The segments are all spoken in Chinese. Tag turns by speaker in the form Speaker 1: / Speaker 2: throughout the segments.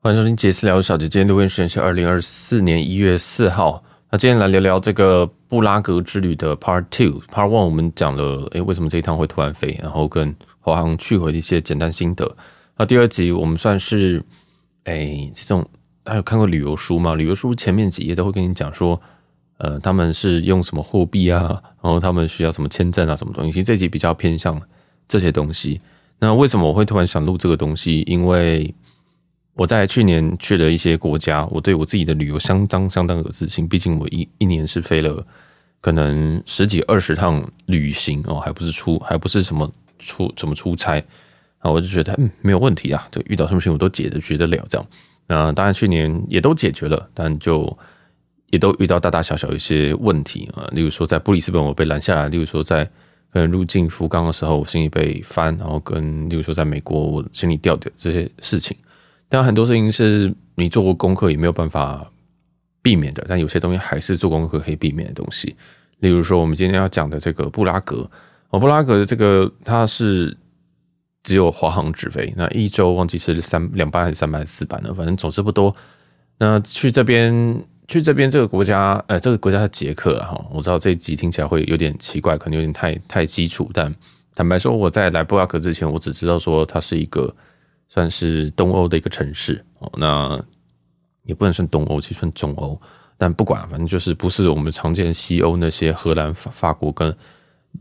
Speaker 1: 欢迎收听杰私聊小姐，今天录音时间是二零二四年一月四号。那今天来聊聊这个布拉格之旅的 Part Two。Part One 我们讲了，诶，为什么这一趟会突然飞，然后跟华航去回的一些简单心得。那第二集我们算是，诶，这种大家有看过旅游书吗？旅游书前面几页都会跟你讲说，呃，他们是用什么货币啊，然后他们需要什么签证啊，什么东西。其实这集比较偏向这些东西。那为什么我会突然想录这个东西？因为我在去年去了一些国家，我对我自己的旅游相当相当有自信。毕竟我一一年是飞了可能十几二十趟旅行哦，还不是出还不是什么出怎么出差啊，我就觉得嗯没有问题啊，这遇到什么事情我都解决得了这样。那当然去年也都解决了，但就也都遇到大大小小一些问题啊，例如说在布里斯本我被拦下来，例如说在呃入境福冈的时候我行李被翻，然后跟例如说在美国我行李掉的这些事情。但很多事情是你做过功课也没有办法避免的，但有些东西还是做功课可以避免的东西。例如说，我们今天要讲的这个布拉格，哦，布拉格的这个它是只有华航直飞，那一周忘记是三两班还是三班还是四班了，反正总之不多。那去这边去这边这个国家，呃，这个国家是捷克了哈。我知道这一集听起来会有点奇怪，可能有点太太基础，但坦白说，我在来布拉格之前，我只知道说它是一个。算是东欧的一个城市哦，那也不能算东欧，其实算中欧。但不管，反正就是不是我们常见西欧那些荷兰、法法国跟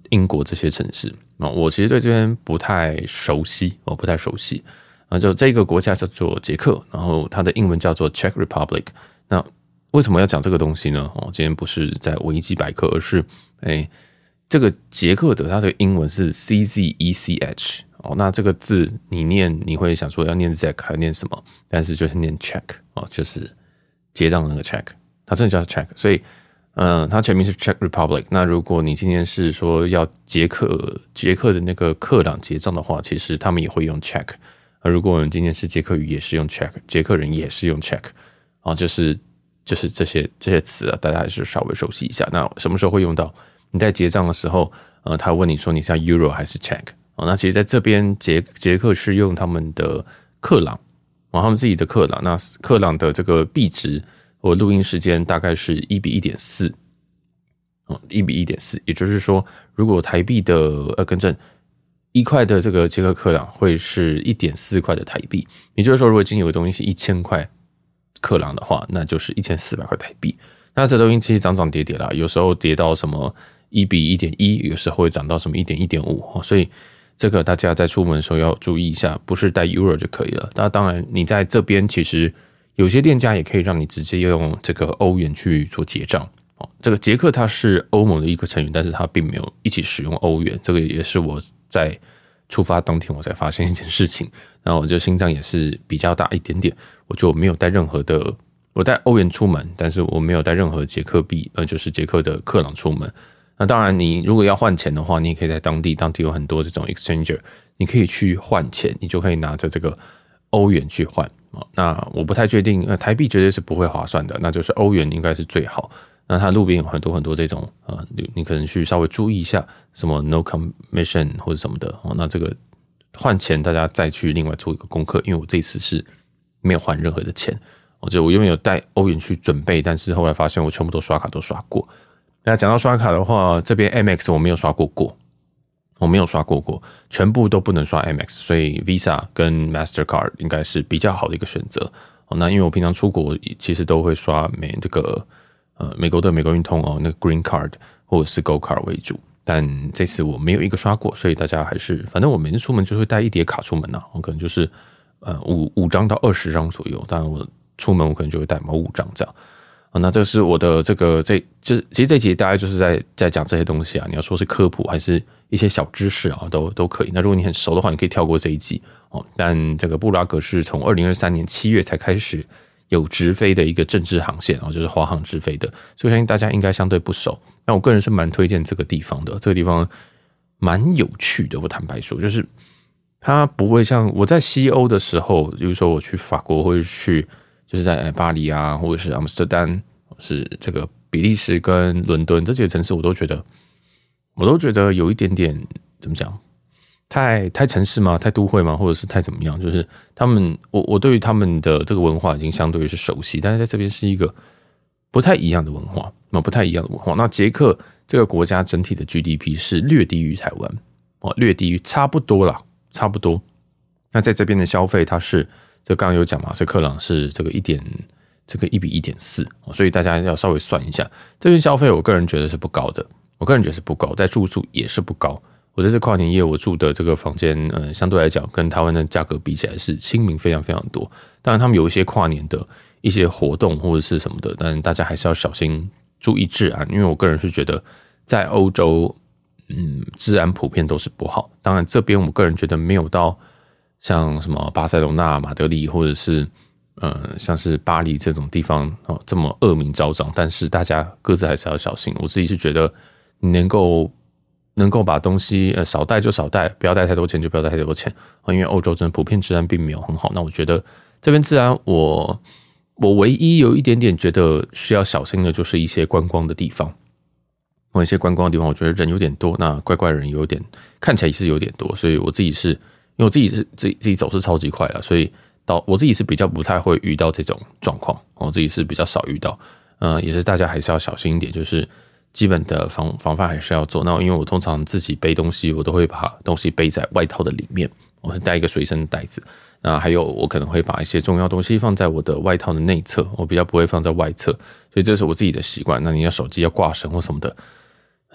Speaker 1: 英国这些城市啊。我其实对这边不太熟悉，我不太熟悉啊。就这个国家叫做捷克，然后它的英文叫做 Czech Republic。那为什么要讲这个东西呢？哦，今天不是在维基百科，而是哎，这个捷克的它的英文是 C Z E C H。哦，那这个字你念，你会想说要念 Czech 还念什么？但是就是念 check 哦，就是结账的那个 check，它真的叫 check。所以，嗯、它全名是 Check Republic。那如果你今天是说要捷克捷克的那个克朗结账的话，其实他们也会用 check。而如果我们今天是捷克语，也是用 check，捷克人也是用 check。啊，就是就是这些这些词啊，大家还是稍微熟悉一下。那什么时候会用到？你在结账的时候，呃，他问你说你是 Euro 还是 check？哦，那其实在这边捷捷克是用他们的克朗，哦，他们自己的克朗。那克朗的这个币值，我录音时间大概是一比一点四，哦，一比一点四，也就是说，如果台币的呃，更正一块的这个捷克克朗会是一点四块的台币。也就是说，如果今天有个东西是一千块克朗的话，那就是一千四百块台币。那这东西其实涨涨跌跌啦，有时候跌到什么一比一点一，有时候会涨到什么一点一点五，所以。这个大家在出门的时候要注意一下，不是带 Euro 就可以了。那当然，你在这边其实有些店家也可以让你直接用这个欧元去做结账。哦，这个捷克它是欧盟的一个成员，但是它并没有一起使用欧元。这个也是我在出发当天我才发现一件事情。然后我就心脏也是比较大一点点，我就没有带任何的，我带欧元出门，但是我没有带任何捷克币，呃，就是捷克的克朗出门。那当然，你如果要换钱的话，你也可以在当地，当地有很多这种 exchanger，你可以去换钱，你就可以拿着这个欧元去换。那我不太确定，呃，台币绝对是不会划算的，那就是欧元应该是最好。那它路边有很多很多这种啊，你你可能去稍微注意一下，什么 no commission 或者什么的哦。那这个换钱大家再去另外做一个功课，因为我这次是没有换任何的钱，我就我原本有带欧元去准备，但是后来发现我全部都刷卡都刷过。那讲到刷卡的话，这边 Amex 我没有刷过过，我没有刷过过，全部都不能刷 Amex，所以 Visa 跟 Mastercard 应该是比较好的一个选择。哦，那因为我平常出国其实都会刷美这个呃美国的美国运通哦，那个 Green Card 或者是 Gold Card 为主，但这次我没有一个刷过，所以大家还是反正我每次出门就会带一叠卡出门呐，我可能就是呃五五张到二十张左右，当然我出门我可能就会带某五张这样。那这是我的这个这就是其实这集大概就是在在讲这些东西啊。你要说是科普还是一些小知识啊，都都可以。那如果你很熟的话，你可以跳过这一集哦。但这个布拉格是从二零二三年七月才开始有直飞的一个政治航线啊，就是华航直飞的，所以我相信大家应该相对不熟。那我个人是蛮推荐这个地方的，这个地方蛮有趣的。我坦白说，就是它不会像我在西欧的时候，比如说我去法国或者去。就是在巴黎啊，或者是阿姆斯特丹，是这个比利时跟伦敦这几个城市，我都觉得，我都觉得有一点点怎么讲，太太城市吗？太都会吗？或者是太怎么样？就是他们，我我对于他们的这个文化已经相对于是熟悉，但是在这边是一个不太一样的文化，那不太一样的文化。那捷克这个国家整体的 GDP 是略低于台湾哦，略低于差不多啦，差不多。那在这边的消费，它是这刚刚有讲马斯克朗是这个一点这个一比一点四，所以大家要稍微算一下，这边消费，我个人觉得是不高的，我个人觉得是不高，在住宿也是不高。我这次跨年夜，我住的这个房间，呃，相对来讲跟台湾的价格比起来是亲民非常非常多。当然，他们有一些跨年的一些活动或者是什么的，但大家还是要小心注意治安，因为我个人是觉得在欧洲，嗯，治安普遍都是不好。当然，这边我个人觉得没有到像什么巴塞罗那、马德里或者是呃像是巴黎这种地方哦这么恶名昭彰，但是大家各自还是要小心。我自己是觉得你能够。能够把东西呃少带就少带，不要带太多钱就不要带太多钱，因为欧洲真的普遍治安并没有很好。那我觉得这边治安，我我唯一有一点点觉得需要小心的，就是一些观光的地方。某一些观光的地方，我觉得人有点多，那怪怪人有点看起来是有点多，所以我自己是因为我自己是自己自己走是超级快了，所以到我自己是比较不太会遇到这种状况，我自己是比较少遇到。嗯，也是大家还是要小心一点，就是。基本的防防范还是要做。那因为我通常自己背东西，我都会把东西背在外套的里面，我是带一个随身袋子。那还有，我可能会把一些重要东西放在我的外套的内侧，我比较不会放在外侧。所以这是我自己的习惯。那你要手机要挂绳或什么的，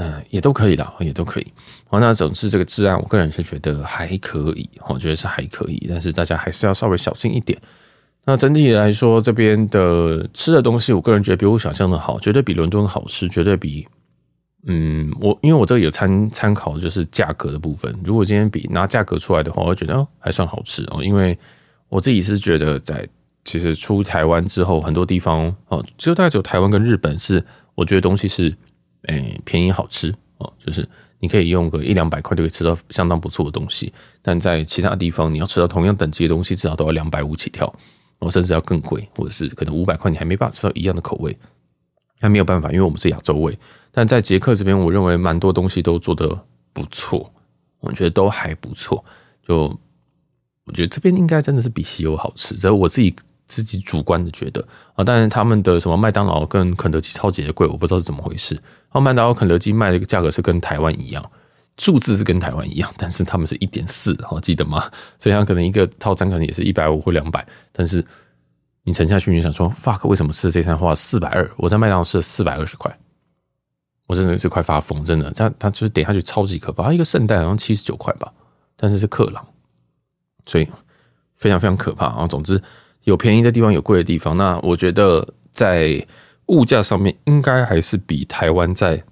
Speaker 1: 嗯，也都可以啦，也都可以。好，那总之这个治安，我个人是觉得还可以，我觉得是还可以。但是大家还是要稍微小心一点。那整体来说，这边的吃的东西，我个人觉得比我想象的好，绝对比伦敦好吃，绝对比嗯，我因为我这个有参参考，就是价格的部分。如果今天比拿价格出来的话，我觉得哦还算好吃哦，因为我自己是觉得在其实出台湾之后，很多地方哦，只有大概只有台湾跟日本是我觉得东西是诶、便宜好吃哦，就是你可以用个一两百块就可以吃到相当不错的东西，但在其他地方你要吃到同样等级的东西，至少都要两百五起跳。我甚至要更贵，或者是可能五百块，你还没办法吃到一样的口味，那没有办法，因为我们是亚洲味。但在捷克这边，我认为蛮多东西都做得不错，我觉得都还不错。就我觉得这边应该真的是比西欧好吃，这我自己自己主观的觉得啊。但是他们的什么麦当劳跟肯德基超级的贵，我不知道是怎么回事。然后麦当劳、肯德基卖的价格是跟台湾一样。数字是跟台湾一样，但是他们是一点四，好记得吗？这样可能一个套餐可能也是一百五或两百，但是你沉下去，你想说，fuck，为什么吃这餐花四百二？我在麦当劳吃了四百二十块，我真的是快发疯，真的。他他就是点下去超级可怕，一个圣代好像七十九块吧，但是是克朗，所以非常非常可怕啊。总之有便宜的地方，有贵的地方。那我觉得在物价上面，应该还是比台湾在。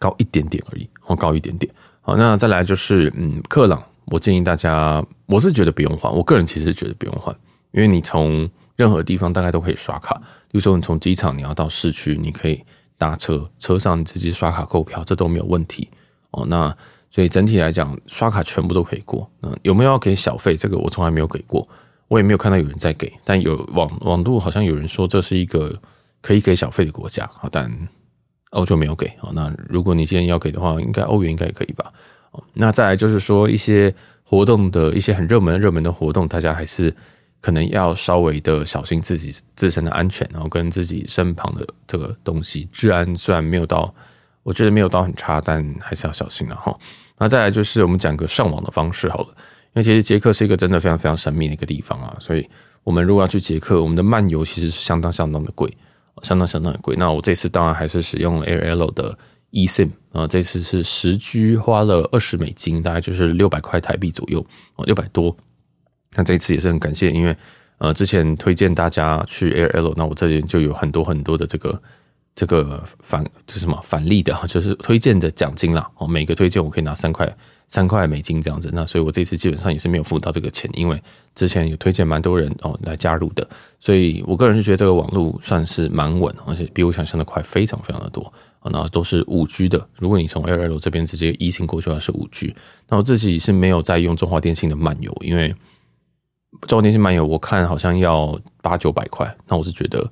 Speaker 1: 高一点点而已，哦，高一点点。好，那再来就是，嗯，克朗，我建议大家，我是觉得不用换，我个人其实觉得不用换，因为你从任何地方大概都可以刷卡，比如说你从机场你要到市区，你可以搭车，车上你直接刷卡购票，这都没有问题。哦，那所以整体来讲，刷卡全部都可以过。嗯，有没有要给小费？这个我从来没有给过，我也没有看到有人在给，但有网网路好像有人说这是一个可以给小费的国家，但。欧洲没有给，那如果你今天要给的话，应该欧元应该也可以吧？那再来就是说一些活动的一些很热门热门的活动，大家还是可能要稍微的小心自己自身的安全，然后跟自己身旁的这个东西，治安虽然没有到，我觉得没有到很差，但还是要小心了哈。那再来就是我们讲个上网的方式好了，为其实捷克是一个真的非常非常神秘的一个地方啊，所以我们如果要去捷克，我们的漫游其实是相当相当的贵。相当相当的贵，那我这次当然还是使用 AirL 的 eSIM 啊，这次是十 G 花了二十美金，大概就是六百块台币左右哦，六百多。那这一次也是很感谢，因为呃之前推荐大家去 AirL，那我这边就有很多很多的这个这个返这什么返利的，就是推荐的奖金啦哦，每个推荐我可以拿三块。三块美金这样子，那所以我这次基本上也是没有付到这个钱，因为之前有推荐蛮多人哦来加入的，所以我个人是觉得这个网络算是蛮稳，而且比我想象的快，非常非常的多啊，那都是五 G 的。如果你从 L L 这边直接移行过去的话是五 G，那我自己是没有在用中华电信的漫游，因为中华电信漫游我看好像要八九百块，那我是觉得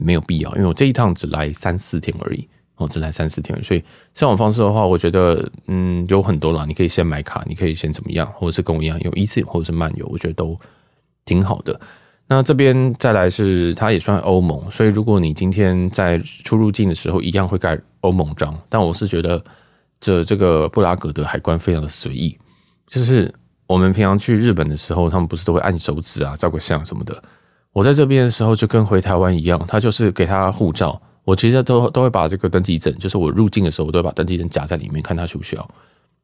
Speaker 1: 没有必要，因为我这一趟只来三四天而已。哦，只来三四天，所以上网方式的话，我觉得嗯有很多啦，你可以先买卡，你可以先怎么样，或者是跟我一样有 eSIM 或者是漫游，我觉得都挺好的。那这边再来是它也算欧盟，所以如果你今天在出入境的时候一样会盖欧盟章，但我是觉得这这个布拉格的海关非常的随意，就是我们平常去日本的时候，他们不是都会按手指啊、照个相什么的，我在这边的时候就跟回台湾一样，他就是给他护照。我其实都都会把这个登记证，就是我入境的时候，我都会把登记证夹在里面，看他需不需要，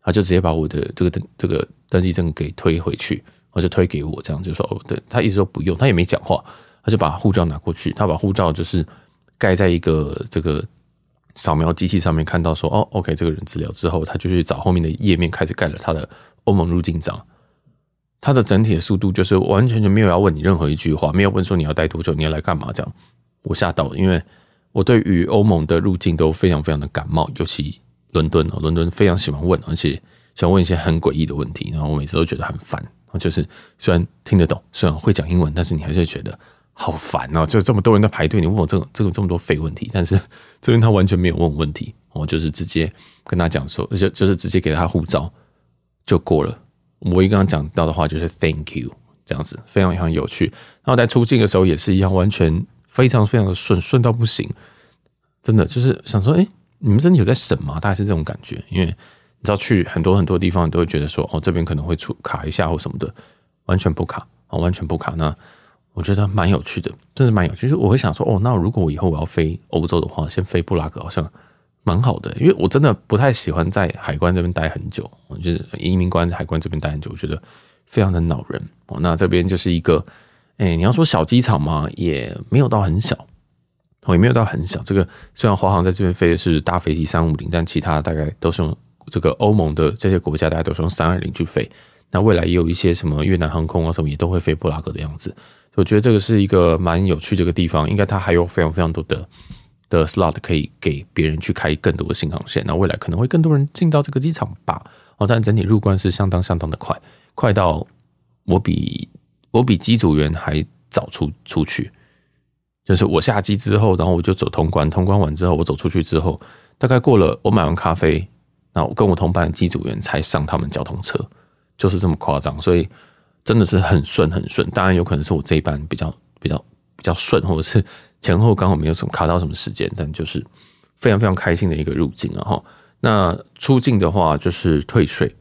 Speaker 1: 他就直接把我的这个登这个登记证给推回去，或者推给我，这样就说哦，对，他一直都不用，他也没讲话，他就把护照拿过去，他把护照就是盖在一个这个扫描机器上面，看到说哦，OK，这个人资料之后，他就去找后面的页面开始盖了他的欧盟入境章，他的整体的速度就是完全就没有要问你任何一句话，没有问说你要待多久，你要来干嘛这样，我吓到了，因为。我对于欧盟的入境都非常非常的感冒，尤其伦敦哦，伦敦非常喜欢问，而且喜欢问一些很诡异的问题，然后我每次都觉得很烦。就是虽然听得懂，虽然会讲英文，但是你还是觉得好烦哦，就这么多人在排队，你问我这个这个这么多废问题，但是这边他完全没有问问题，我就是直接跟他讲说，而且就是直接给他护照就过了。我一刚刚讲到的话就是 Thank you 这样子，非常非常有趣。然后在出境的时候也是一样，完全。非常非常的顺，顺到不行，真的就是想说，哎、你们真的有在审吗？大概是这种感觉，因为你知道去很多很多地方，你都会觉得说，哦，这边可能会出卡一下或什么的，完全不卡，哦，完全不卡。那我觉得蛮有趣的，真是蛮有趣。就是我会想说，哦，那如果我以后我要飞欧洲的话，先飞布拉格好像蛮好的，因为我真的不太喜欢在海关这边待很久，就是移民官在海关这边待很久，我觉得非常的恼人。哦，那这边就是一个。哎、你要说小机场嘛，也没有到很小，哦，也没有到很小。这个虽然华航在这边飞的是大飞机三五零，但其他大概都是用这个欧盟的这些国家，大概都是用三二零去飞。那未来也有一些什么越南航空啊什么，也都会飞布拉格的样子。我觉得这个是一个蛮有趣的一个地方，应该它还有非常非常多的的 slot 可以给别人去开更多的新航线。那未来可能会更多人进到这个机场吧。哦，但整体入关是相当相当的快，快到我比。我比机组员还早出出去，就是我下机之后，然后我就走通关，通关完之后，我走出去之后，大概过了我买完咖啡，然后跟我同班的机组员才上他们交通车，就是这么夸张，所以真的是很顺很顺。当然有可能是我这一班比较比较比较顺，或者是前后刚好没有什么卡到什么时间，但就是非常非常开心的一个入境啊哈。那出境的话就是退税，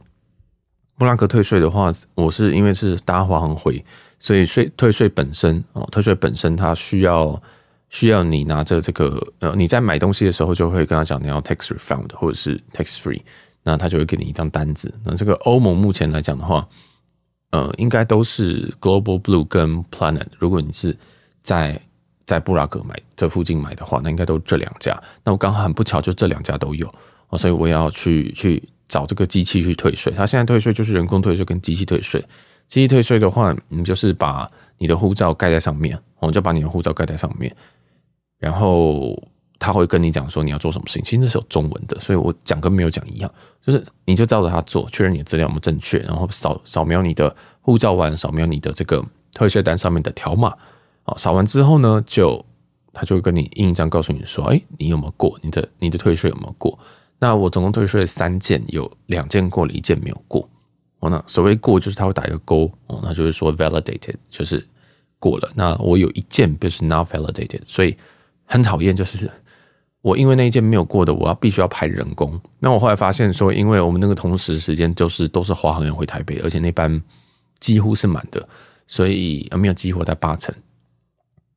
Speaker 1: 布拉格退税的话，我是因为是搭华航回。所以税退税本身哦，退税本身它需要需要你拿着这个呃，你在买东西的时候就会跟他讲你要 tax refund 或者是 tax free，那他就会给你一张单子。那这个欧盟目前来讲的话，呃，应该都是 Global Blue 跟 Planet。如果你是在在布拉格买这附近买的话，那应该都这两家。那我刚好很不巧，就这两家都有哦，所以我要去去找这个机器去退税。他现在退税就是人工退税跟机器退税。机器退税的话，你就是把你的护照盖在上面，我就把你的护照盖在上面，然后他会跟你讲说你要做什么事情。其实那是有中文的，所以我讲跟没有讲一样，就是你就照着他做，确认你的资料有没有正确，然后扫扫描你的护照完，扫描你的这个退税单上面的条码，啊，扫完之后呢，就他就会跟你印一张，告诉你说，哎，你有没有过？你的你的退税有没有过？那我总共退税了三件，有两件过了，一件没有过。哦那所谓过就是他会打一个勾哦，那就是说 validated 就是过了。那我有一件就是 not validated，所以很讨厌，就是我因为那一件没有过的，我要必须要派人工。那我后来发现说，因为我们那个同时时间就是都是华航员回台北，而且那班几乎是满的，所以没有激活在八成。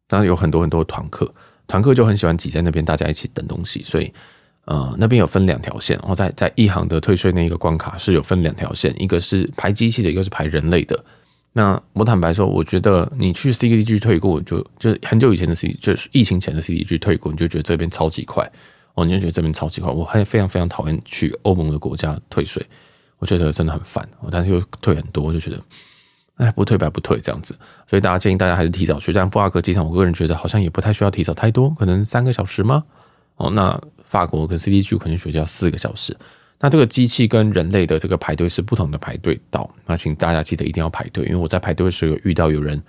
Speaker 1: 当然有很多很多团客，团客就很喜欢挤在那边，大家一起等东西，所以。呃，那边有分两条线，然后在在一行的退税那一个关卡是有分两条线，一个是排机器的，一个是排人类的。那我坦白说，我觉得你去 CDG 退过，就就很久以前的 C，就是疫情前的 CDG 退过，你就觉得这边超级快，哦，你就觉得这边超级快。我还非常非常讨厌去欧盟的国家退税，我觉得真的很烦。但是又退很多，就觉得，哎，不退白不退这样子。所以大家建议大家还是提早去。但布拉格机场，我个人觉得好像也不太需要提早太多，可能三个小时吗？哦，那。法国跟 CDG 可能需要四个小时，那这个机器跟人类的这个排队是不同的排队道，那请大家记得一定要排队，因为我在排队的时候遇到有人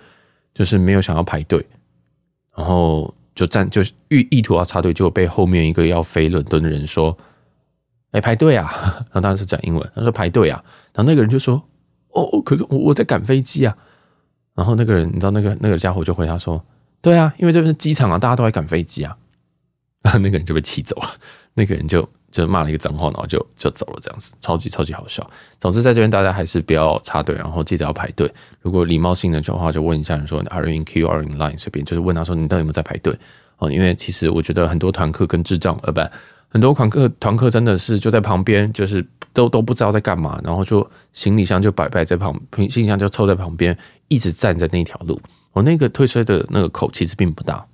Speaker 1: 就是没有想要排队，然后就站就是意意图要插队，就被后面一个要飞伦敦的人说：“哎，排队啊！” 然后当时讲英文，他说：“排队啊！”然后那个人就说：“哦，可是我我在赶飞机啊！”然后那个人，你知道那个那个家伙就回答说：“对啊，因为这边是机场啊，大家都在赶飞机啊。”然后那个人就被气走了，那个人就就骂了一个脏话，然后就就走了，这样子，超级超级好笑。总之，在这边大家还是不要插队，然后记得要排队。如果礼貌性的话，就问一下人说：“Are you in queue or in line？” 随便就是问他说：“你到底有没有在排队？”哦，因为其实我觉得很多团客跟智障，呃，不，很多团客团客真的是就在旁边，就是都都不知道在干嘛，然后就行李箱就摆摆在旁，行李箱就凑在旁边，一直站在那条路。我那个退税的那个口其实并不大。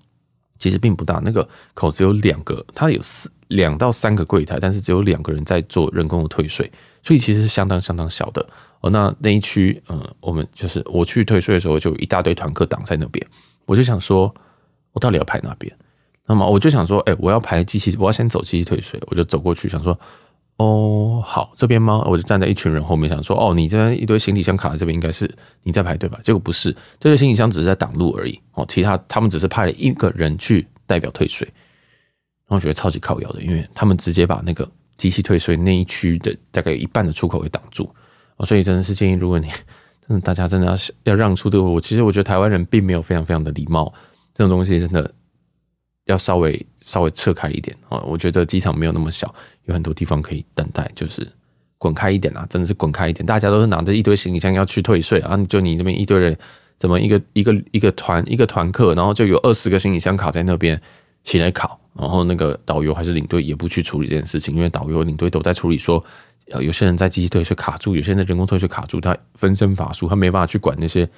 Speaker 1: 其实并不大，那个口只有两个，它有四两到三个柜台，但是只有两个人在做人工的退税，所以其实是相当相当小的哦。那那一区，嗯，我们就是我去退税的时候，就一大堆团客挡在那边，我就想说，我到底要排哪边？那么我就想说，哎，我要排机器，我要先走机器退税，我就走过去，想说。哦，好，这边吗？我就站在一群人后面，想说，哦，你这边一堆行李箱卡在这边，应该是你在排队吧？结果不是，这个行李箱只是在挡路而已。哦，其他他们只是派了一个人去代表退税，然后我觉得超级靠腰的，因为他们直接把那个机器退税那一区的大概有一半的出口给挡住。哦，所以真的是建议，如果你 真的大家真的要要让出这个，我其实我觉得台湾人并没有非常非常的礼貌，这种东西真的。要稍微稍微撤开一点啊！我觉得机场没有那么小，有很多地方可以等待，就是滚开一点啊！真的是滚开一点，大家都是拿着一堆行李箱要去退税啊！就你那边一堆人，怎么一个一个一个团一个团客，然后就有二十个行李箱卡在那边起来考，然后那个导游还是领队也不去处理这件事情，因为导游领队都在处理说，有些人在机器退税卡住，有些人在人工退税卡住，他分身乏术，他没办法去管那些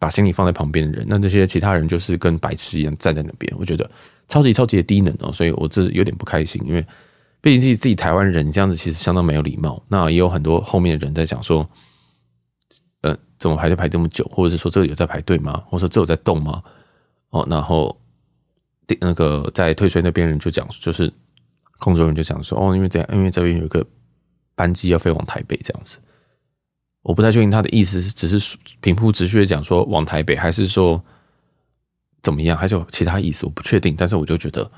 Speaker 1: 把行李放在旁边的人，那这些其他人就是跟白痴一样站在那边，我觉得。超级超级的低能哦，所以我这有点不开心，因为毕竟自己自己台湾人这样子其实相当没有礼貌。那也有很多后面的人在讲说，呃，怎么排队排这么久，或者是说这里有在排队吗？或者说这有在动吗？哦，然后那个在退税那边人就讲，就是工作人员就讲说，哦，因为这样，因为这边有一个班机要飞往台北这样子，我不太确定他的意思是只是平铺直叙的讲说往台北，还是说。怎么样？还是有其他意思？我不确定。但是我就觉得，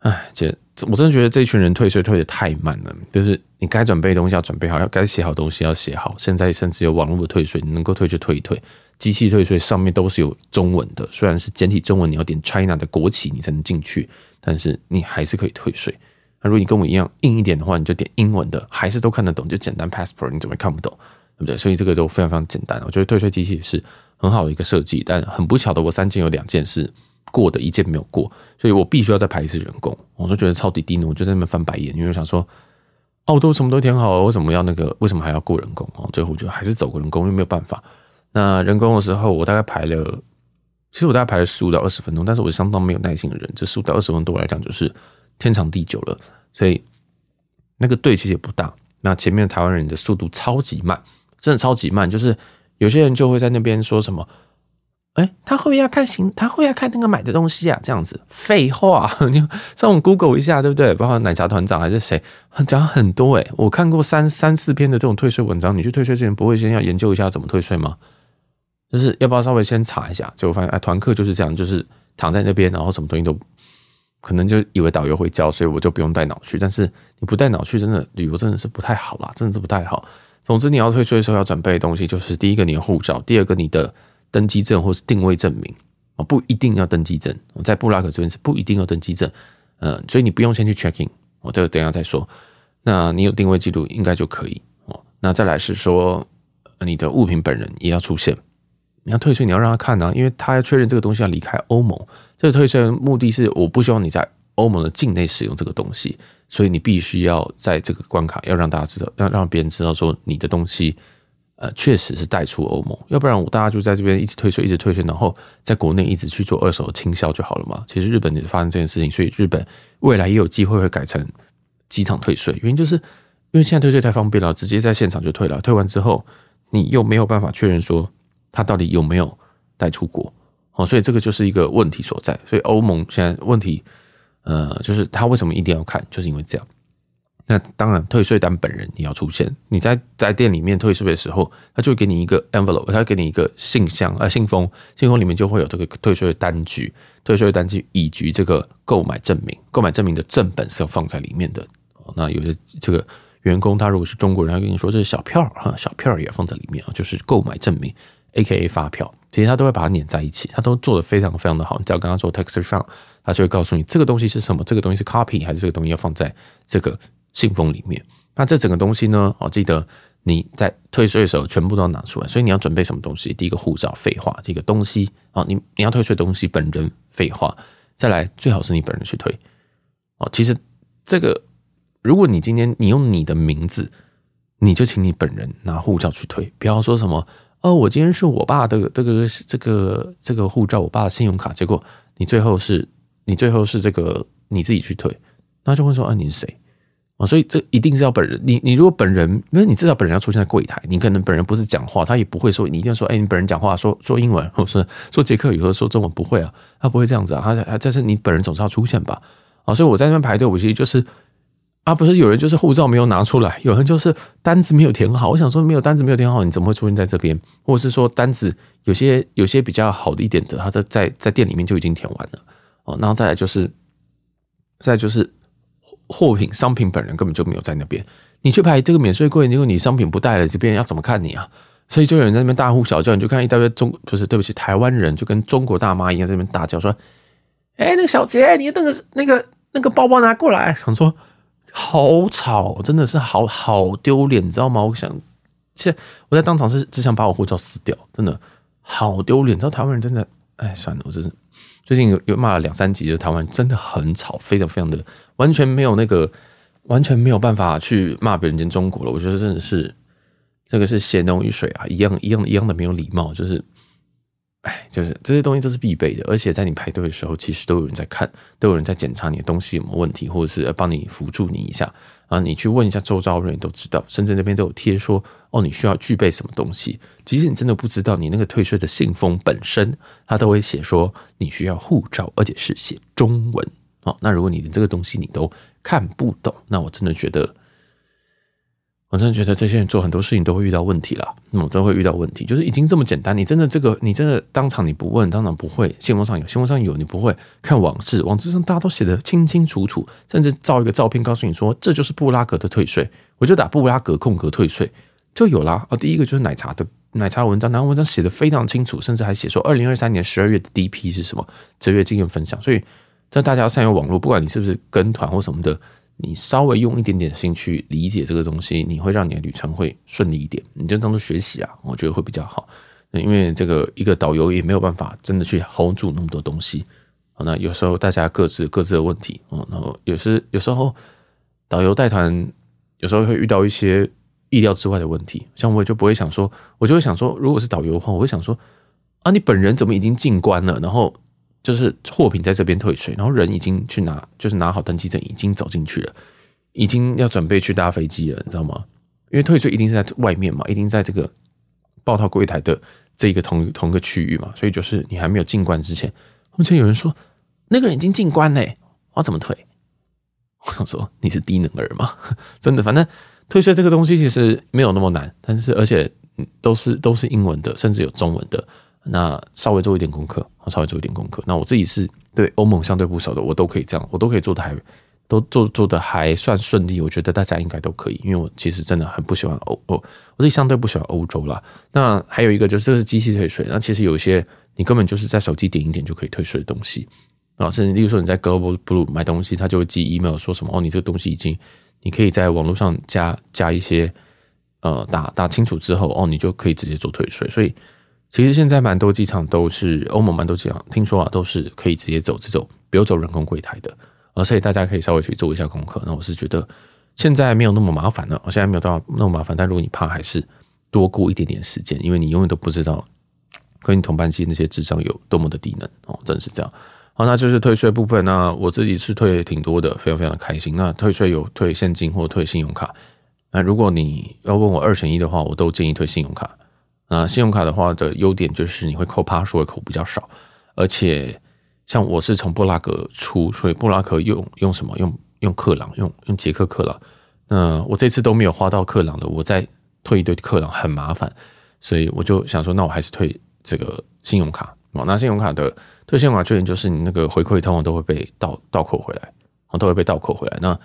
Speaker 1: 哎，这我真的觉得这一群人退税退得太慢了。就是你该准备的东西要准备好，要该写好东西要写好。现在甚至有网络的退税，你能够退就退一退。机器退税上面都是有中文的，虽然是简体中文，你要点 China 的国旗你才能进去，但是你还是可以退税。那如果你跟我一样硬一点的话，你就点英文的，还是都看得懂，就简单 Passport，你怎么看不懂？对不对？所以这个都非常非常简单。我觉得退税机器是。很好的一个设计，但很不巧的，我三件有两件是过的，一件没有过，所以我必须要再排一次人工。我就觉得超级低能，我就在那边翻白眼，因为我想说，哦，我都什么都填好了，为什么要那个？为什么还要过人工？哦，最后就还是走过人工，因为没有办法。那人工的时候，我大概排了，其实我大概排了十五到二十分钟，但是我相当没有耐心的人，这十五到二十分钟对我来讲就是天长地久了，所以那个队其实也不大。那前面台湾人的速度超级慢，真的超级慢，就是。有些人就会在那边说什么，哎，他会不会要看行，他会不会要看那个买的东西啊？这样子，废话，你上网 Google 一下，对不对？包括奶茶团长还是谁，讲很多哎，我看过三三四篇的这种退税文章。你去退税之前，不会先要研究一下怎么退税吗？就是要不要稍微先查一下？结果发现，哎，团客就是这样，就是躺在那边，然后什么东西都可能就以为导游会教，所以我就不用带脑去。但是你不带脑去，真的旅游真的是不太好啦，真的是不太好。总之，你要退税的时候要准备的东西就是：第一个，你的护照；第二个，你的登机证或是定位证明啊，不一定要登机证。在布拉格这边是不一定要登机证，嗯，所以你不用先去 check in，我这个等下再说。那你有定位记录应该就可以哦。那再来是说，你的物品本人也要出现。你要退税，你要让他看啊，因为他要确认这个东西要离开欧盟。这个退税的目的是，我不希望你在欧盟的境内使用这个东西。所以你必须要在这个关卡要让大家知道，要让别人知道说你的东西，呃，确实是带出欧盟，要不然我大家就在这边一直退税，一直退税，然后在国内一直去做二手倾销就好了嘛。其实日本也是发生这件事情，所以日本未来也有机会会改成机场退税，原因就是因为现在退税太方便了，直接在现场就退了，退完之后你又没有办法确认说他到底有没有带出国，哦，所以这个就是一个问题所在。所以欧盟现在问题。呃，就是他为什么一定要看，就是因为这样。那当然，退税单本人你要出现。你在在店里面退税的时候，他就会给你一个 envelope，他会给你一个信箱啊，信封，信封里面就会有这个退税单据、退税单据以及这个购买证明。购买证明的正本是要放在里面的。那有些这个员工他如果是中国人，他跟你说这是小票哈，小票也放在里面啊，就是购买证明，AKA 发票。其实他都会把它粘在一起，他都做得非常非常的好。你只要跟他做 tax refund，他就会告诉你这个东西是什么，这个东西是 copy 还是这个东西要放在这个。信封里面，那这整个东西呢？哦，记得你在退税的时候全部都要拿出来。所以你要准备什么东西？第一个护照，废话，这个东西啊，你你要退税的东西本人，废话。再来，最好是你本人去退。哦，其实这个，如果你今天你用你的名字，你就请你本人拿护照去退，不要说什么哦，我今天是我爸的这个这个这个护照，我爸的信用卡，结果你最后是你最后是这个你自己去退，那就会说啊，你是谁？啊，所以这一定是要本人。你你如果本人，因为你至少本人要出现在柜台，你可能本人不是讲话，他也不会说你一定要说，哎，你本人讲话说说英文，或是说捷克语，或者说中文，不会啊，他不会这样子啊，他他但是你本人总是要出现吧？啊，所以我在那边排队，我其实就是啊，不是有人就是护照没有拿出来，有人就是单子没有填好。我想说，没有单子没有填好，你怎么会出现在这边？或者是说单子有些有些比较好的一点的，他在在在店里面就已经填完了哦，然后再来就是再就是。货品商品本人根本就没有在那边，你去排这个免税柜，如果你商品不带了，这边要怎么看你啊？所以就有人在那边大呼小叫，你就看一大堆中不是对不起台湾人，就跟中国大妈一样在那边大叫说：“哎，那个小杰，你那个那个那个包包拿过来。”想说好吵，真的是好好丢脸，你知道吗？我想，现我在当场是只想把我护照撕掉，真的好丢脸。知道台湾人真的，哎，算了，我真是。最近有有骂了两三集，就台湾真的很吵，非常非常的完全没有那个完全没有办法去骂别人家中国了。我觉得真的是这个是血浓于水啊，一样一样一样的没有礼貌，就是。哎，就是这些东西都是必备的，而且在你排队的时候，其实都有人在看，都有人在检查你的东西有没有问题，或者是帮你辅助你一下啊。你去问一下周遭人都知道，甚至那边都有贴说哦，你需要具备什么东西。即使你真的不知道，你那个退税的信封本身，它都会写说你需要护照，而且是写中文。哦，那如果你连这个东西你都看不懂，那我真的觉得。我真的觉得这些人做很多事情都会遇到问题了，那么都会遇到问题，就是已经这么简单，你真的这个，你真的当场你不问，当场不会，新闻上有，新闻上有，你不会看网志，网志上大家都写得清清楚楚，甚至照一个照片告诉你说这就是布拉格的退税，我就打布拉格空格退税就有啦。啊，第一个就是奶茶的奶茶文章，然后文章写得非常清楚，甚至还写说二零二三年十二月的第一批是什么折月经验分享，所以这大家要善用网络，不管你是不是跟团或什么的。你稍微用一点点心去理解这个东西，你会让你的旅程会顺利一点。你就当做学习啊，我觉得会比较好。因为这个一个导游也没有办法真的去 hold 住那么多东西。好那有时候大家各自各自的问题，嗯然后有时有时候导游带团有时候会遇到一些意料之外的问题。像我也就不会想说，我就会想说，如果是导游的话，我会想说啊，你本人怎么已经进关了？然后。就是货品在这边退税，然后人已经去拿，就是拿好登机证，已经走进去了，已经要准备去搭飞机了，你知道吗？因为退税一定是在外面嘛，一定在这个报到柜台的这一个同同一个区域嘛，所以就是你还没有进关之前，目前有人说那个人已经进关嘞，我怎么退？我想说你是低能儿吗？真的，反正退税这个东西其实没有那么难，但是而且都是都是英文的，甚至有中文的。那稍微做一点功课，稍微做一点功课。那我自己是对欧盟相对不熟的，我都可以这样，我都可以做的还都做做的还算顺利。我觉得大家应该都可以，因为我其实真的很不喜欢欧欧，我自己相对不喜欢欧洲啦。那还有一个就是这是机器退税，那其实有一些你根本就是在手机点一点就可以退税的东西啊，甚至例如说你在 Global Blue 买东西，他就会寄 email 说什么哦，你这个东西已经你可以在网络上加加一些呃打打清楚之后哦，你就可以直接做退税，所以。其实现在蛮多机场都是欧盟蛮多机场，听说啊都是可以直接走这种不用走人工柜台的，而所以大家可以稍微去做一下功课。那我是觉得现在没有那么麻烦了，我现在没有到那么麻烦。但如果你怕，还是多过一点点时间，因为你永远都不知道跟你同班机那些智障有多么的低能哦，真是这样。好，那就是退税部分。那我自己是退挺多的，非常非常的开心。那退税有退现金或退信用卡。那如果你要问我二选一的话，我都建议退信用卡。啊，信用卡的话的优点就是你会扣趴数会扣比较少，而且像我是从布拉格出，所以布拉格用用什么？用用克朗，用用捷克克朗。那我这次都没有花到克朗的，我再退一堆克朗很麻烦，所以我就想说，那我还是退这个信用卡。哦，那信用卡的退信用卡缺点就是你那个回馈通常都会被倒倒扣回来，哦，都会被倒扣回来。那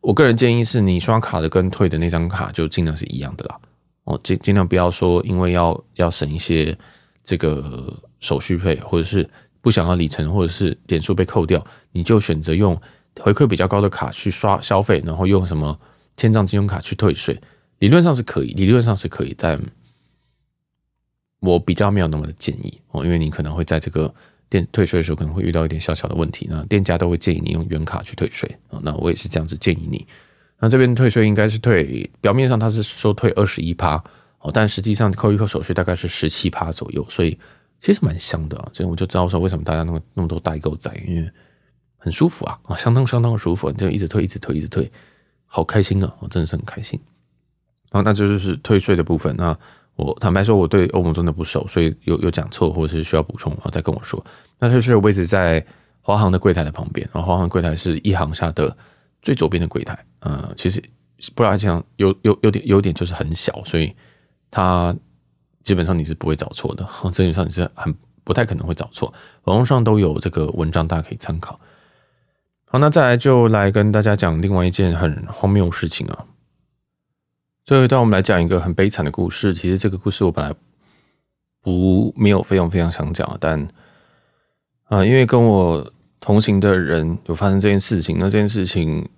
Speaker 1: 我个人建议是你刷卡的跟退的那张卡就尽量是一样的啦。哦，尽尽量不要说因为要要省一些这个手续费，或者是不想要里程或者是点数被扣掉，你就选择用回馈比较高的卡去刷消费，然后用什么签帐金融卡去退税，理论上是可以，理论上是可以，但我比较没有那么的建议哦，因为你可能会在这个店退税的时候可能会遇到一点小小的问题，那店家都会建议你用原卡去退税啊。那我也是这样子建议你。那这边退税应该是退，表面上他是说退二十一趴哦，但实际上扣一扣手续大概是十七趴左右，所以其实蛮香的啊。这我就知道说为什么大家那么那么多代购仔，因为很舒服啊啊，相当相当的舒服，你就一直退一直退一直退，好开心啊！我真的是很开心。好，那这就是退税的部分。那我坦白说，我对欧盟真的不熟，所以有有讲错或者是需要补充，然后再跟我说。那退税的位置在华航的柜台的旁边，然后华航柜台是一航下的最左边的柜台。呃，其实不然讲有有有点有点就是很小，所以它基本上你是不会找错的。基本上你是很不太可能会找错，网络上都有这个文章，大家可以参考。好，那再来就来跟大家讲另外一件很荒谬的事情啊。最后一段，我们来讲一个很悲惨的故事。其实这个故事我本来不没有非常非常想讲，但啊、因为跟我同行的人有发生这件事情，那这件事情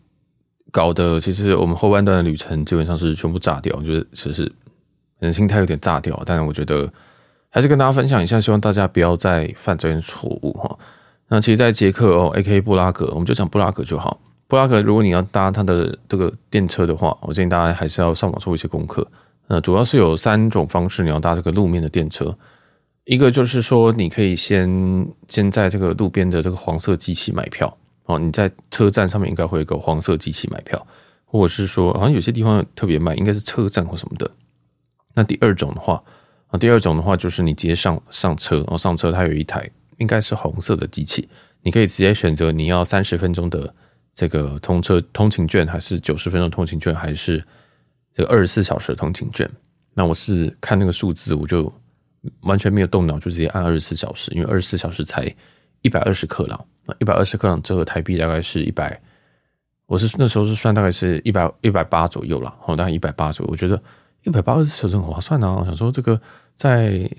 Speaker 1: 搞得其实我们后半段的旅程基本上是全部炸掉，就是其实人心态有点炸掉。但是我觉得还是跟大家分享一下，希望大家不要再犯这件错误哈。那其实，在捷克哦，AK 布拉格，我们就讲布拉格就好。布拉格，如果你要搭它的这个电车的话，我建议大家还是要上网做一些功课。那，主要是有三种方式你要搭这个路面的电车。一个就是说，你可以先先在这个路边的这个黄色机器买票哦。你在车站上面应该会有个黄色机器买票，或者是说，好像有些地方特别慢，应该是车站或什么的。那第二种的话啊，第二种的话就是你直接上上车，然后上车它有一台应该是红色的机器，你可以直接选择你要三十分钟的。这个通车通勤券还是九十分钟通勤券，还是这个二十四小时通勤券？那我是看那个数字，我就完全没有动脑，就直接按二十四小时，因为二十四小时才一百二十克朗，那一百二十克朗折合台币大概是一百，我是那时候是算大概是一百一百八左右了，哦，大概一百八左右，我觉得一百八二十四小时很划算啊！我想说这个在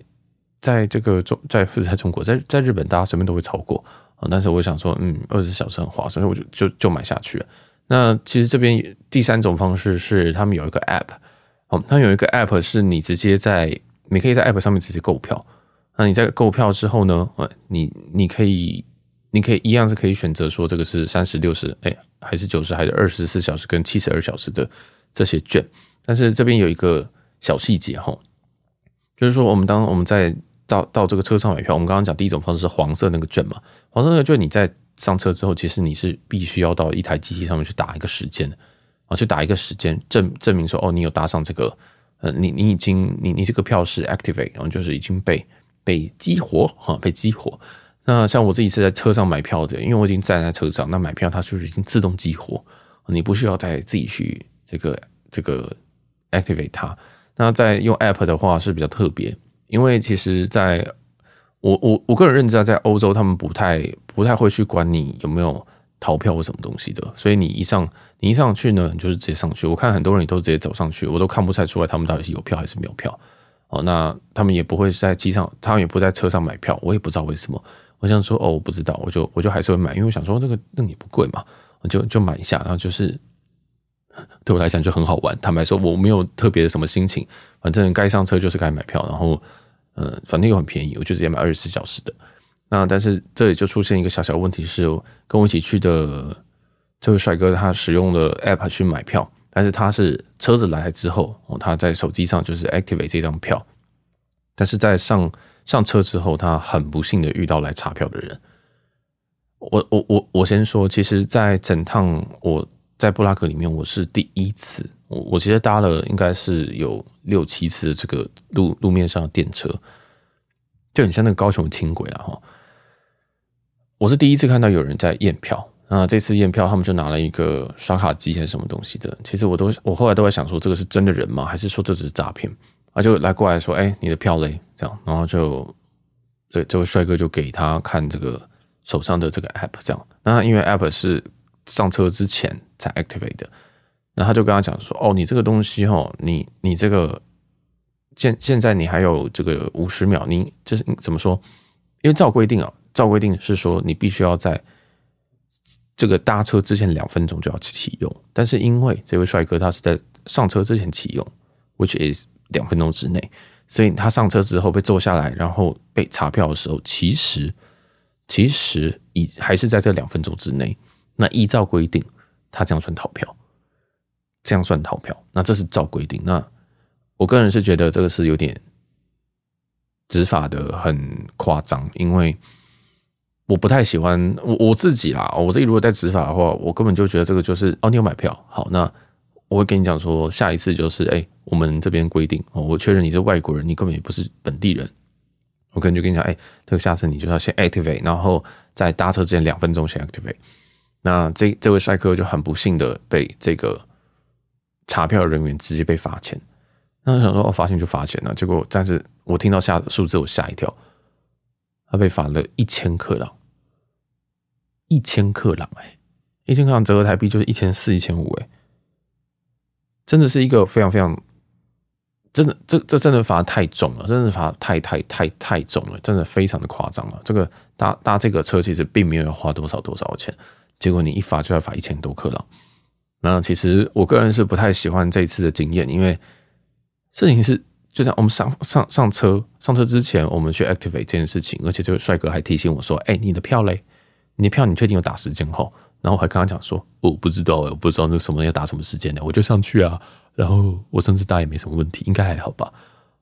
Speaker 1: 在这个中在是在中国，在在日本大家随便都会超过啊。但是我想说，嗯，二十四小时很划算，所以我就就就买下去了。那其实这边第三种方式是，他们有一个 app，哦，他们有一个 app 是你直接在，你可以在 app 上面直接购票。那你在购票之后呢，呃，你你可以，你可以一样是可以选择说这个是三十六十，哎，还是九十，还是二十四小时跟七十二小时的这些券。但是这边有一个小细节哈，就是说我们当我们在到到这个车上买票，我们刚刚讲第一种方式是黄色那个券嘛，黄色那个券你在上车之后，其实你是必须要到一台机器上面去打一个时间啊，去打一个时间证证明说哦，你有搭上这个，呃，你你已经你你这个票是 activate，然后就是已经被被激活哈，被激活。那像我自己是在车上买票的，因为我已经站在车上，那买票它就是已经自动激活，你不需要再自己去这个这个 activate 它。那在用 app 的话是比较特别。因为其实在，我我我个人认知啊，在欧洲他们不太不太会去管你有没有逃票或什么东西的，所以你一上你一上去呢，你就是直接上去。我看很多人也都直接走上去，我都看不太出来他们到底是有票还是没有票。哦，那他们也不会在机上，他们也不在车上买票，我也不知道为什么。我想说，哦，我不知道，我就我就还是会买，因为我想说那个那也不贵嘛，我就就买一下，然后就是。对我来讲就很好玩。坦白说，我没有特别的什么心情，反正该上车就是该买票，然后，呃，反正又很便宜，我就直接买二十四小时的。那但是这里就出现一个小小问题是，跟我一起去的这位帅哥他使用了 app 去买票，但是他是车子来之后，哦他在手机上就是 activate 这张票，但是在上上车之后，他很不幸的遇到来查票的人。我我我我先说，其实，在整趟我。在布拉格里面，我是第一次。我我其实搭了应该是有六七次这个路路面上的电车，就很像那个高雄轻轨了哈。我是第一次看到有人在验票，那这次验票，他们就拿了一个刷卡机还是什么东西的。其实我都我后来都在想说，这个是真的人吗？还是说这只是诈骗？他就来过来说：“哎，你的票嘞？”这样，然后就对这位帅哥就给他看这个手上的这个 app，这样。那因为 app 是上车之前才 activate 的，那他就跟他讲说：“哦，你这个东西哈，你你这个现现在你还有这个五十秒，你这是怎么说？因为照规定啊，照规定是说你必须要在。”这个搭车之前两分钟就要启用，但是因为这位帅哥他是在上车之前启用，which is 两分钟之内，所以他上车之后被坐下来，然后被查票的时候，其实其实已还是在这两分钟之内。那依照规定，他这样算逃票，这样算逃票。那这是照规定。那我个人是觉得这个是有点执法的很夸张，因为。我不太喜欢我我自己啦，我自己如果在执法的话，我根本就觉得这个就是哦，你有买票，好，那我会跟你讲说，下一次就是哎，我们这边规定哦，我确认你是外国人，你根本也不是本地人，我可能就跟你讲，哎，这个下次你就要先 activate，然后在搭车之前两分钟先 activate。那这这位帅哥就很不幸的被这个查票人员直接被罚钱，那我想说哦，罚钱就罚钱了，结果但是我听到下数字我吓一跳。他被罚了一千克朗，一千克朗哎，一千克朗折合台币就是一千四、一千五哎，真的是一个非常非常，真的这这真的罚太重了，真的罚太太太太重了，真的非常的夸张了。这个搭搭这个车其实并没有花多少多少钱，结果你一罚就要罚一千多克朗。那其实我个人是不太喜欢这一次的经验，因为事情是。就像我们上上上车上车之前，我们去 activate 这件事情，而且这位帅哥还提醒我说：“哎，你的票嘞？你的票你确定有打时间齁？”然后我还跟他讲说：“我不知道，我不知道这什么要打什么时间的，我就上去啊。然后我上次搭也没什么问题，应该还好吧？”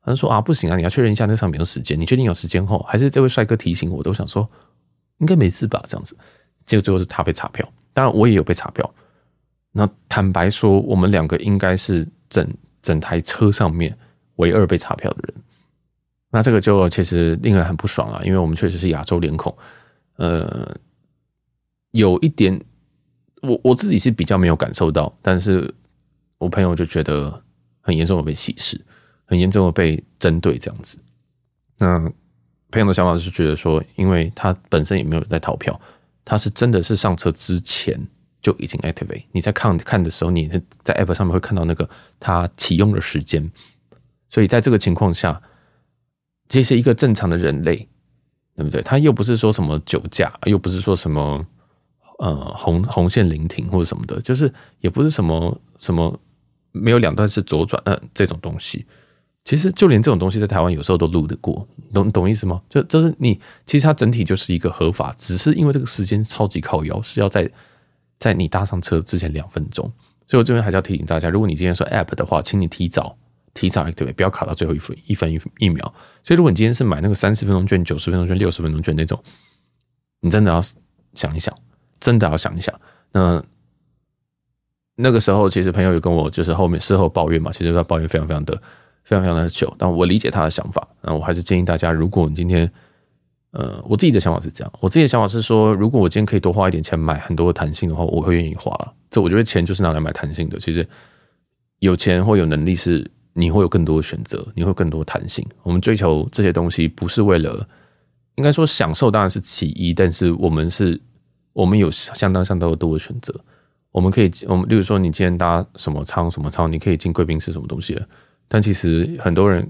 Speaker 1: 他说：“啊，不行啊，你要确认一下那上面有时间，你确定有时间齁？还是这位帅哥提醒我？都想说应该没事吧？这样子，结果最后是他被查票，当然我也有被查票。那坦白说，我们两个应该是整整台车上面。”唯二被查票的人，那这个就其实令人很不爽啊，因为我们确实是亚洲脸孔，呃，有一点，我我自己是比较没有感受到，但是我朋友就觉得很严重的被歧视，很严重的被针对这样子。那朋友的想法是觉得说，因为他本身也没有在逃票，他是真的是上车之前就已经 activate，你在看看的时候，你在 app 上面会看到那个他启用的时间。所以在这个情况下，这是一个正常的人类，对不对？他又不是说什么酒驾，又不是说什么呃红红线临停或者什么的，就是也不是什么什么没有两段式左转呃这种东西。其实就连这种东西在台湾有时候都录得过，懂懂意思吗？就就是你其实它整体就是一个合法，只是因为这个时间超级靠腰，是要在在你搭上车之前两分钟。所以我这边还是要提醒大家，如果你今天说 App 的话，请你提早。提早 activate，不要卡到最后一分一分一一秒。所以，如果你今天是买那个三十分钟券、九十分钟券、六十分钟券那种，你真的要想一想，真的要想一想。那那个时候，其实朋友有跟我就是后面事后抱怨嘛，其实他抱怨非常非常的非常非常的久。但我理解他的想法，那我还是建议大家，如果你今天，呃，我自己的想法是这样，我自己的想法是说，如果我今天可以多花一点钱买很多弹性的话，我会愿意花。这我觉得钱就是拿来买弹性的。其实有钱或有能力是。你会有更多的选择，你会有更多弹性。我们追求这些东西不是为了，应该说享受当然是其一，但是我们是，我们有相当相当的多的选择。我们可以，我们例如说，你今天搭什么舱什么舱，你可以进贵宾室什么东西的。但其实很多人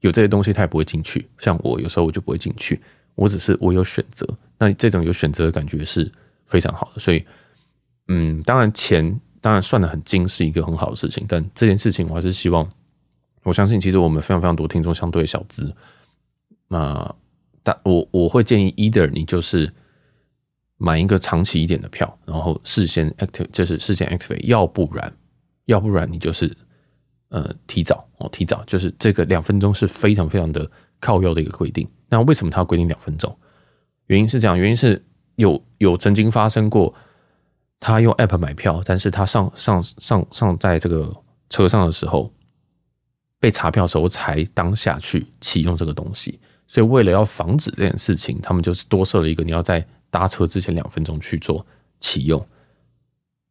Speaker 1: 有这些东西，他也不会进去。像我有时候我就不会进去，我只是我有选择。那这种有选择的感觉是非常好的。所以，嗯，当然钱当然算得很精是一个很好的事情，但这件事情我还是希望。我相信，其实我们非常非常多听众相对小资，那但我我会建议，either 你就是买一个长期一点的票，然后事先 active 就是事先 activate，要不然要不然你就是呃提早哦提早，就是这个两分钟是非常非常的靠右的一个规定。那为什么他要规定两分钟？原因是这样，原因是有有曾经发生过，他用 app 买票，但是他上上上上在这个车上的时候。被查票时候才当下去启用这个东西，所以为了要防止这件事情，他们就是多设了一个你要在搭车之前两分钟去做启用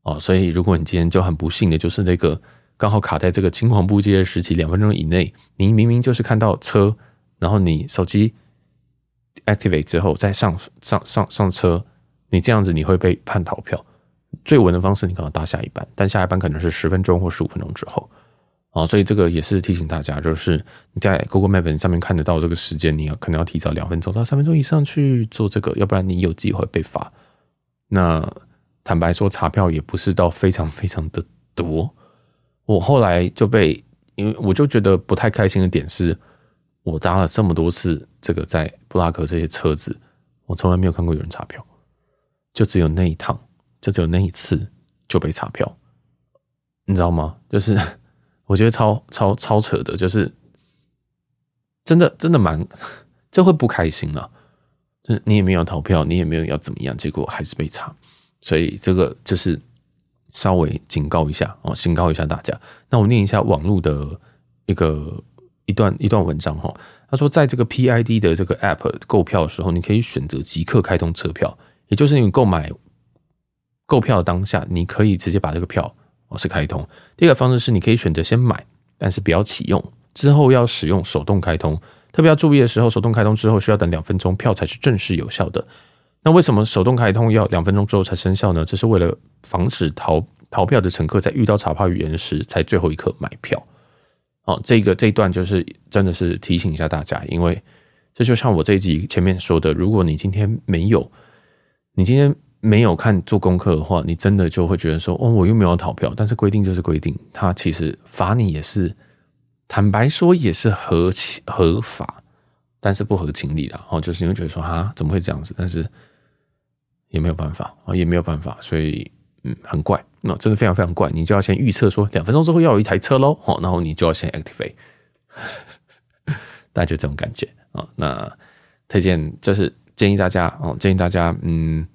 Speaker 1: 哦。所以如果你今天就很不幸的就是那个刚好卡在这个青黄不接的时期，两分钟以内，你明明就是看到车，然后你手机 activate 之后再上上上上车，你这样子你会被判逃票。最稳的方式，你可能搭下一班，但下一班可能是十分钟或十五分钟之后。哦，所以这个也是提醒大家，就是你在 Google Map 上面看得到这个时间，你要可能要提早两分钟到三分钟以上去做这个，要不然你有机会被罚。那坦白说，查票也不是到非常非常的多。我后来就被，因为我就觉得不太开心的点是，我搭了这么多次这个在布拉格这些车子，我从来没有看过有人查票，就只有那一趟，就只有那一次就被查票，你知道吗？就是。我觉得超超超扯的，就是真的真的蛮，就会不开心了。就是你也没有逃票，你也没有要怎么样，结果还是被查，所以这个就是稍微警告一下哦，警告一下大家。那我念一下网络的一个一段一段文章哈，他说，在这个 PID 的这个 App 购票的时候，你可以选择即刻开通车票，也就是你购买购票当下，你可以直接把这个票。是开通。第二个方式是，你可以选择先买，但是不要启用，之后要使用手动开通。特别要注意的时候，手动开通之后需要等两分钟，票才是正式有效的。那为什么手动开通要两分钟之后才生效呢？这是为了防止逃逃票的乘客在遇到查票语言时才最后一刻买票。哦，这个这一段就是真的是提醒一下大家，因为这就像我这一集前面说的，如果你今天没有，你今天。没有看做功课的话，你真的就会觉得说，哦，我又没有逃票。但是规定就是规定，他其实罚你也是，坦白说也是合情合法，但是不合情理的。哦，就是你会觉得说，啊，怎么会这样子？但是也没有办法啊，也没有办法，所以嗯，很怪，那真的非常非常怪。你就要先预测说，两分钟之后要有一台车喽，好，然后你就要先 activate，大家就这种感觉啊。那推荐就是建议大家哦，建议大家嗯。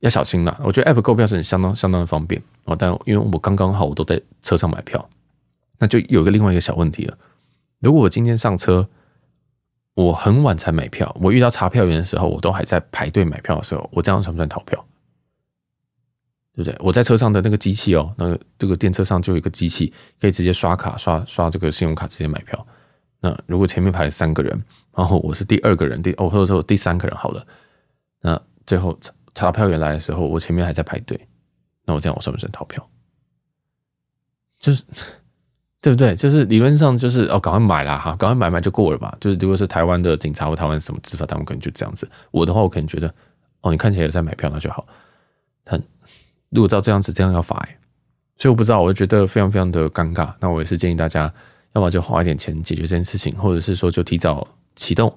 Speaker 1: 要小心啦！我觉得 App 购票是很相当相当的方便哦，但因为我刚刚好我都在车上买票，那就有个另外一个小问题了。如果我今天上车，我很晚才买票，我遇到查票员的时候，我都还在排队买票的时候，我这样算不算逃票？对不对？我在车上的那个机器哦，那个这个电车上就有一个机器，可以直接刷卡刷刷这个信用卡直接买票。那如果前面排了三个人，然后我是第二个人，第哦或者说第三个人好了，那最后。查票员来的时候，我前面还在排队，那我这样我算不算逃票？就是 对不对？就是理论上就是哦，赶快买啦哈，赶快买买就过了吧。就是如果是台湾的警察或台湾什么执法单位，可能就这样子。我的话，我可能觉得哦，你看起来有在买票，那就好。但如果照这样子，这样要罚，所以我不知道，我就觉得非常非常的尴尬。那我也是建议大家，要么就花一点钱解决这件事情，或者是说就提早启动。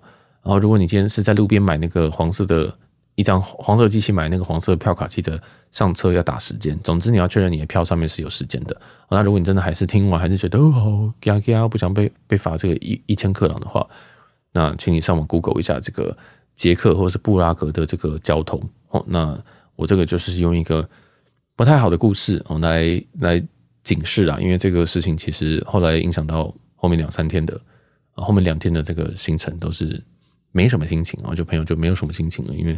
Speaker 1: 然后，如果你今天是在路边买那个黄色的。一张黄色机器买那个黄色票卡，记得上车要打时间。总之你要确认你的票上面是有时间的。那如果你真的还是听完还是觉得哦好，嘎嘎不想被被罚这个一一千克朗的话，那请你上网 Google 一下这个捷克或者是布拉格的这个交通。哦，那我这个就是用一个不太好的故事哦来来警示啊，因为这个事情其实后来影响到后面两三天的，后面两天的这个行程都是没什么心情啊，就朋友就没有什么心情了，因为。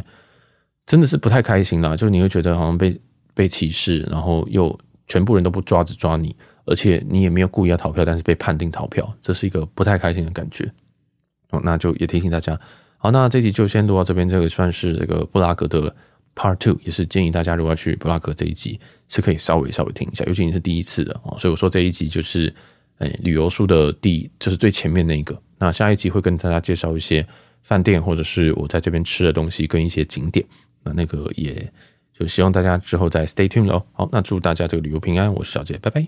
Speaker 1: 真的是不太开心啦，就你会觉得好像被被歧视，然后又全部人都不抓着抓你，而且你也没有故意要逃票，但是被判定逃票，这是一个不太开心的感觉。哦，那就也提醒大家，好，那这集就先录到这边，这个算是这个布拉格的 Part Two，也是建议大家如果要去布拉格这一集是可以稍微稍微听一下，尤其你是第一次的哦，所以我说这一集就是诶旅游书的第就是最前面那一个，那下一集会跟大家介绍一些饭店或者是我在这边吃的东西跟一些景点。那那个也就希望大家之后再 stay tuned 哦。好，那祝大家这个旅游平安，我是小杰，拜拜。